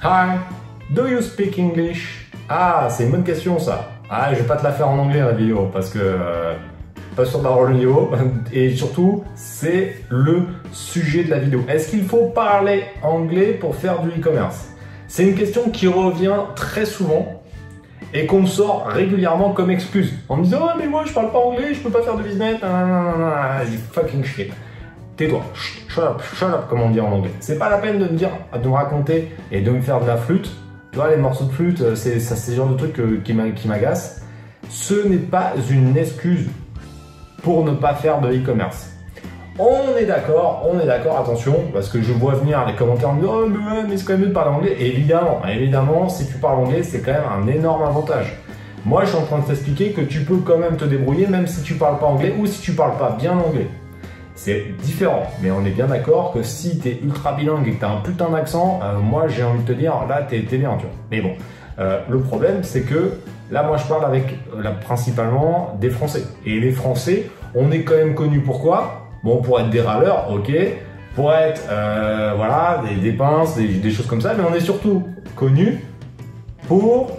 Hi, do you speak English? Ah, c'est une bonne question ça. Ah, je vais pas te la faire en anglais la vidéo parce que euh, pas sûr d'avoir le niveau. Et surtout, c'est le sujet de la vidéo. Est-ce qu'il faut parler anglais pour faire du e-commerce? C'est une question qui revient très souvent et qu'on me sort régulièrement comme excuse en me disant oh, mais moi je parle pas anglais, je peux pas faire de business. fucking shit. Tais-toi, shut up, shut up, comme on dit en anglais. C'est pas la peine de me dire, de me raconter et de me faire de la flûte tu vois, les morceaux de flûte, euh, c'est ce genre de truc euh, qui m'agace. Ce n'est pas une excuse pour ne pas faire de e-commerce. On est d'accord, on est d'accord, attention, parce que je vois venir les commentaires en disant Oh, mais, mais c'est quand même mieux de parler anglais. évidemment, évidemment, si tu parles anglais, c'est quand même un énorme avantage. Moi, je suis en train de t'expliquer que tu peux quand même te débrouiller, même si tu parles pas anglais ou si tu parles pas bien anglais c'est différent. Mais on est bien d'accord que si tu es ultra bilingue et que tu as un putain d'accent, euh, moi j'ai envie de te dire, là t'es es bien, tu vois. Mais bon, euh, le problème c'est que là moi je parle avec euh, principalement des Français. Et les Français, on est quand même connus pourquoi? Bon, pour être des râleurs, ok. Pour être, voilà, des, des pinces, des, choses comme ça. Mais on est surtout connus pour,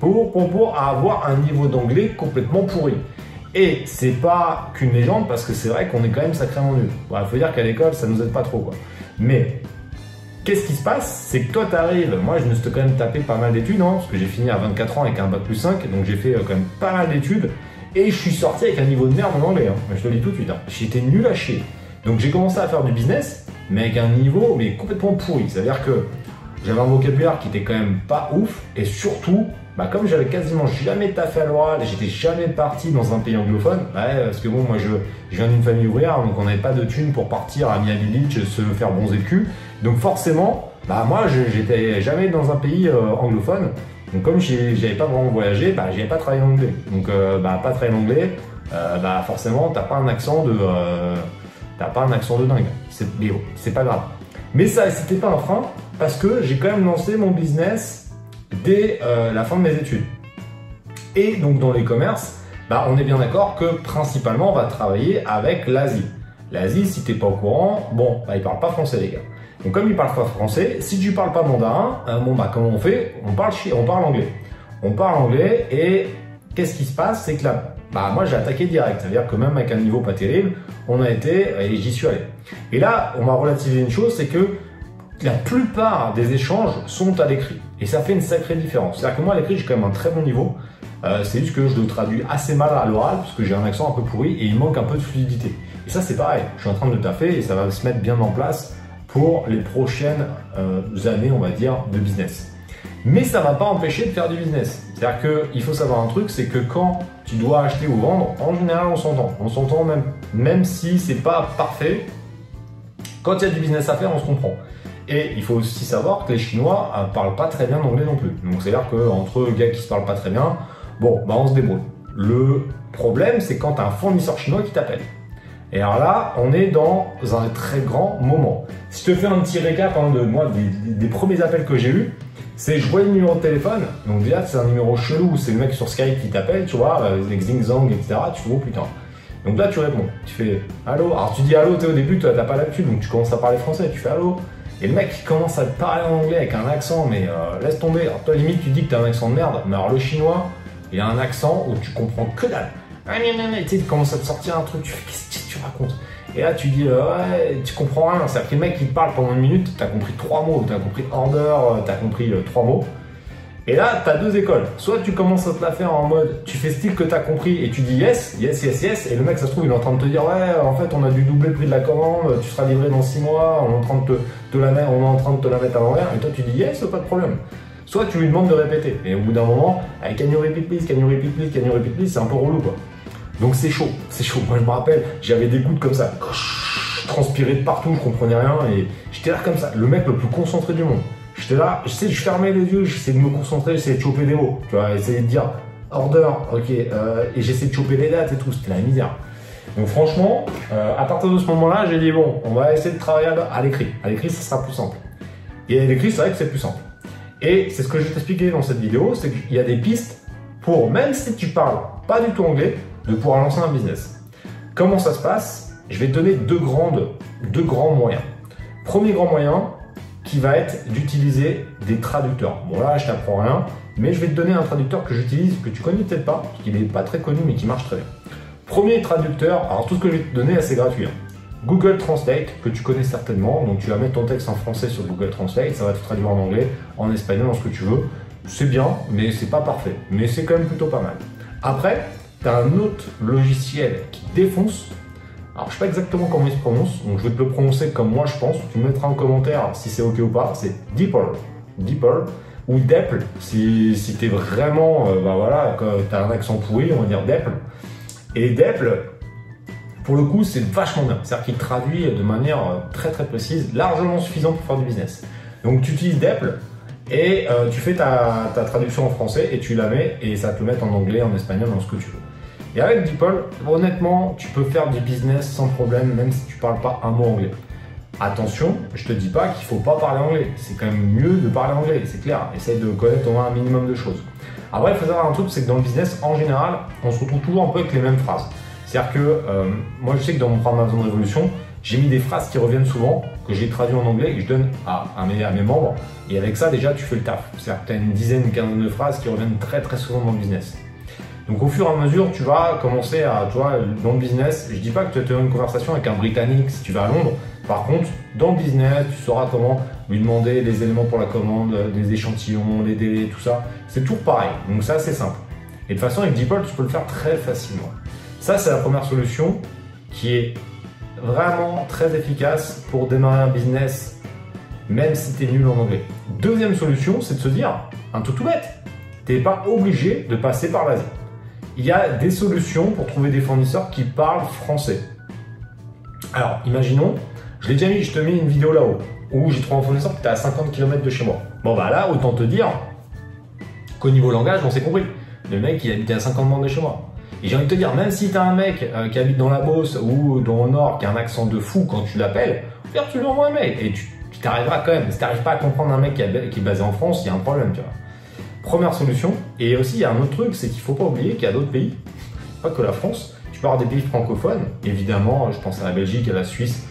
pour, pour avoir un niveau d'anglais complètement pourri. Et c'est pas qu'une légende parce que c'est vrai qu'on est quand même sacrément nul. Il faut dire qu'à l'école, ça nous aide pas trop quoi. Mais qu'est-ce qui se passe? C'est que toi t'arrives, moi je me suis quand même tapé pas mal d'études, hein, parce que j'ai fini à 24 ans avec un bac plus 5, donc j'ai fait euh, quand même pas mal d'études, et je suis sorti avec un niveau de merde en anglais, hein. je te le dis tout de suite, hein. j'étais nul à chier. Donc j'ai commencé à faire du business, mais avec un niveau mais complètement pourri. C'est-à-dire que j'avais un vocabulaire qui était quand même pas ouf, et surtout, bah, comme j'avais quasiment jamais taffé à l'oral j'étais jamais parti dans un pays anglophone, parce que bon, moi je, viens d'une famille ouvrière, donc on n'avait pas de thunes pour partir à Miami Beach se faire bronzer le cul. Donc forcément, bah moi j'étais jamais dans un pays euh, anglophone. Donc comme j'avais pas vraiment voyagé, bah j'avais pas travaillé en anglais. Donc euh, bah pas travailler en anglais, euh, bah forcément t'as pas un accent de t'as pas un accent de dingue. C'est c'est pas grave. Mais ça c'était pas un frein parce que j'ai quand même lancé mon business dès euh, la fin de mes études. Et donc dans les commerces, bah, on est bien d'accord que principalement on va travailler avec l'Asie. L'Asie, si t'es pas au courant, bon, bah, ils parlent pas français les gars. Donc comme ils parlent pas français, si tu parles pas mandarin, euh, bon bah comment on fait? On parle on parle anglais. On parle anglais et qu'est-ce qui se passe? C'est que là, bah moi j'ai attaqué direct. C'est-à-dire que même avec un niveau pas terrible, on a été et j'y suis allé. Et là, on m'a relativisé une chose, c'est que la plupart des échanges sont à l'écrit. Et ça fait une sacrée différence. C'est-à-dire que moi, à l'écrit, j'ai quand même un très bon niveau. Euh, c'est juste que je le traduis assez mal à l'oral, parce que j'ai un accent un peu pourri et il manque un peu de fluidité. Et ça, c'est pareil. Je suis en train de le taffer et ça va se mettre bien en place pour les prochaines euh, années, on va dire, de business. Mais ça ne va pas empêcher de faire du business. C'est-à-dire qu'il faut savoir un truc, c'est que quand tu dois acheter ou vendre, en général, on s'entend. On s'entend même, même si c'est pas parfait. Quand il y a du business à faire, on se comprend. Et il faut aussi savoir que les Chinois ne euh, parlent pas très bien anglais non plus. Donc c'est-à-dire qu'entre gars qui se parlent pas très bien, bon, bah on se débrouille. Le problème, c'est quand as un fournisseur chinois qui t'appelle. Et alors là, on est dans un très grand moment. Si je te fais un petit récap hein, de moi, des, premiers appels que j'ai eus, c'est je vois le numéro de téléphone, donc déjà c'est un numéro chelou, c'est le mec sur Skype qui t'appelle, tu vois, avec euh, Zing Zang, etc. Tu vois, oh putain. Donc là tu réponds, tu fais allô? Alors tu dis allô, tu au début, tu n'as pas l'habitude, donc tu commences à parler français, tu fais allô? Et le mec commence à te parler en anglais avec un accent, mais euh, laisse tomber. Alors toi, limite, tu dis que t'as un accent de merde, mais alors le chinois, il a un accent où tu comprends que dalle. Tu sais, il commence à te sortir un truc, tu fais qu'est-ce que tu racontes? Et là, tu dis, euh, ouais, tu comprends rien. C'est-à-dire que le mec, il parle pendant une minute, t'as compris trois mots, t'as compris order, euh, t'as compris trois mots. Et là, tu as deux écoles. Soit tu commences à te la faire en mode, tu fais style que tu as compris et tu dis yes, yes, yes, yes, et le mec, ça se trouve, il est en train de te dire, ouais, en fait, on a dû doubler le prix de la commande, tu seras livré dans six mois, on est en train de te, la mettre, on est de la mettre à l'envers, et toi, tu dis yes, pas de problème. Soit tu lui demandes de répéter, et au bout d'un moment, avec can you repeat please, can you repeat please, can you repeat please, c'est un peu relou, quoi. Donc c'est chaud, c'est chaud. Moi, je me rappelle, j'avais des gouttes comme ça, je transpirais de partout, je comprenais rien, et j'étais là comme ça, le mec le plus concentré du monde. J'étais là, je sais, je fermais les yeux, j'essayais de me concentrer, j'essayais de choper des mots, tu vois, essayer de dire order, ok, euh, et j'essayais de choper les dates et tout, c'était la misère. Donc franchement, euh, à partir de ce moment-là, j'ai dit bon, on va essayer de travailler à l'écrit. À l'écrit, ça sera plus simple. Et à l'écrit, c'est vrai que c'est plus simple. Et c'est ce que je vais t'expliquer dans cette vidéo, c'est qu'il y a des pistes pour, même si tu parles pas du tout anglais, de pouvoir lancer un business. Comment ça se passe? Je vais te donner deux, grandes, deux grands moyens. Premier grand moyen, qui va être d'utiliser des traducteurs. Bon là, je t'apprends rien, mais je vais te donner un traducteur que j'utilise, que tu connais peut-être pas, qu'il n'est pas très connu, mais qui marche très bien. Premier traducteur, alors tout ce que je vais te donner, c'est gratuit. Hein. Google Translate, que tu connais certainement, donc tu vas mettre ton texte en français sur Google Translate, ça va te traduire en anglais, en espagnol, en ce que tu veux. C'est bien, mais c'est pas parfait. Mais c'est quand même plutôt pas mal. Après, tu as un autre logiciel qui défonce. Alors, je sais pas exactement comment il se prononce, donc je vais te le prononcer comme moi je pense. Tu me mettras en commentaire si c'est ok ou pas. C'est Deeper. Deeper. Ou Depple, si, si tu es vraiment, euh, bah voilà, tu as un accent pourri, on va dire Depple. Et Depple, pour le coup, c'est vachement bien. C'est-à-dire qu'il traduit de manière euh, très très précise, largement suffisant pour faire du business. Donc tu utilises Depple, et euh, tu fais ta, traduction en français et tu la mets et ça te le met en anglais, en espagnol, dans ce que tu veux. Et avec DeepL, honnêtement, tu peux faire du business sans problème, même si tu parles pas un mot anglais. Attention, je te dis pas qu'il faut pas parler anglais. C'est quand même mieux de parler anglais, c'est clair. Essaye de connaître au moins un minimum de choses. Après, il faut savoir un truc, c'est que dans le business, en général, on se retrouve toujours un peu avec les mêmes phrases. C'est-à-dire que euh, moi, je sais que dans mon programme de Révolution, j'ai mis des phrases qui reviennent souvent, que j'ai traduit en anglais et que je donne à, mes, à mes membres. Et avec ça, déjà, tu fais le taf. C'est-à-dire que tu as une dizaine, une quinzaine de phrases qui reviennent très très souvent dans le business. Donc au fur et à mesure, tu vas commencer à, tu vois, dans le business, je dis pas que tu as une conversation avec un Britannique si tu vas à Londres. Par contre, dans le business, tu sauras comment lui demander les éléments pour la commande, des échantillons, les délais, tout ça. C'est toujours pareil. Donc ça, c'est simple. Et de façon, avec DeepL, tu peux le faire très facilement. Ça, c'est la première solution qui est vraiment très efficace pour démarrer un business, même si tu es nul en anglais. Deuxième solution, c'est de se dire, un tout tout bête, tu n'es pas obligé de passer par l'Asie. Il y a des solutions pour trouver des fournisseurs qui parlent français. Alors, imaginons, je l'ai déjà mis, je te mets une vidéo là-haut, où j'ai trouvé un fournisseur qui était à 50 km de chez moi. Bon, bah là, autant te dire qu'au niveau langage, on s'est compris. Le mec, il habitait à 50 km de chez moi. Et j'ai envie de te dire, même si tu as un mec euh, qui habite dans la Beauce ou dans le Nord qui a un accent de fou quand tu l'appelles, tu lui envoies un mail et tu t'arriveras quand même. Si tu n'arrives pas à comprendre un mec qui, est basé en France, il y a un problème, tu vois. Première solution. Et aussi, il y a un autre truc, c'est qu'il faut pas oublier qu'il y a d'autres pays, pas que la France. Tu avoir des pays francophones, évidemment, je pense à la Belgique, à la Suisse,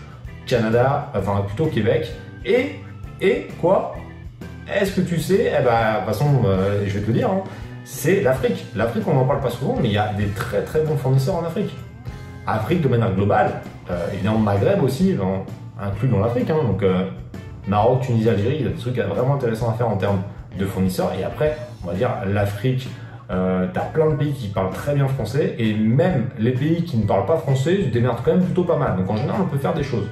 Canada, enfin plutôt Québec. Et, et quoi? Est-ce que tu sais? Eh ben, de toute façon, euh, je vais te dire, hein, c'est l'Afrique. L'Afrique, on n'en parle pas souvent, mais il y a des très très bons fournisseurs en Afrique. Afrique de manière globale, euh, évidemment Maghreb aussi, inclus dans l'Afrique. Hein. donc euh, Maroc, Tunisie, Algérie, il y a des trucs vraiment intéressants à faire en termes de fournisseurs. Et après, on va dire l'Afrique, euh, tu as plein de pays qui parlent très bien français, et même les pays qui ne parlent pas français se démerdent quand même plutôt pas mal. Donc en général, on peut faire des choses.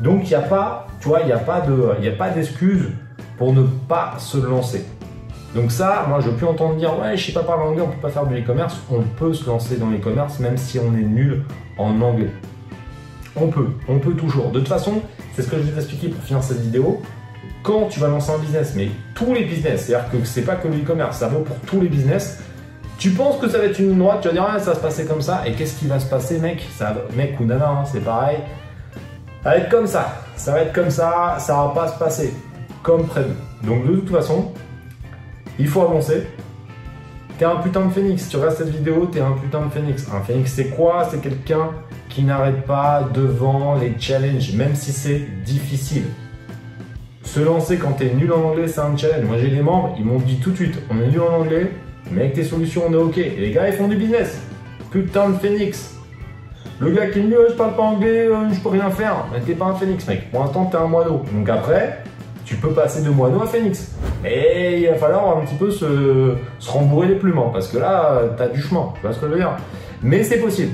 Donc il n'y a pas, tu vois, il n'y a pas d'excuse pour ne pas se lancer. Donc ça, moi je peux entendre dire ouais je sais pas parler anglais, on peut pas faire de l'e-commerce. On peut se lancer dans l'e-commerce même si on est nul en anglais. On peut, on peut toujours. De toute façon, c'est ce que je vais t'expliquer pour finir cette vidéo. Quand tu vas lancer un business, mais tous les business, c'est-à-dire que c'est pas que l'e-commerce, ça vaut pour tous les business. Tu penses que ça va être une droite, tu vas dire ah, ça va se passer comme ça, et qu'est-ce qui va se passer, mec? Ça, Mec ou nana, hein, c'est pareil. Ça va être comme ça, ça va être comme ça, ça va pas se passer comme prévu. Donc de toute façon, il faut avancer. T'es un putain de phénix. Tu regardes cette vidéo, t'es un putain de phénix. Un phénix, c'est quoi? C'est quelqu'un qui n'arrête pas devant les challenges, même si c'est difficile. Se lancer quand t'es nul en anglais, c'est un challenge. Moi, j'ai des membres, ils m'ont dit tout de suite on est nul en anglais, mais avec tes solutions, on est ok. Et les gars, ils font du business. Putain de phénix. Le gars qui me dit je parle pas anglais, euh, je peux rien faire. Mais t'es pas un phénix, mec. Pour l'instant, t'es un moineau. Donc après, tu peux passer de moineau à phénix. Et il va falloir un petit peu se, rembourrer les plumes, hein, parce que là, tu as du chemin, tu vois ce que je veux dire? Mais c'est possible.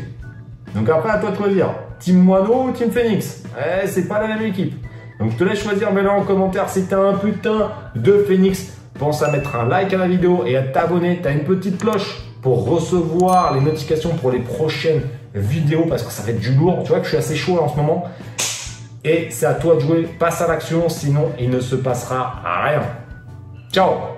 Donc après, à toi de choisir. Team moineau ou team phénix? Eh, C'est pas la même équipe. Donc je te laisse choisir maintenant en commentaire si t'as un putain de phénix. Pense à mettre un like à la vidéo et à t'abonner. T'as une petite cloche pour recevoir les notifications pour les prochaines vidéos parce que ça va être du lourd. Tu vois que je suis assez chaud en ce moment. Et c'est à toi de jouer, passe à l'action, sinon il ne se passera rien. Ciao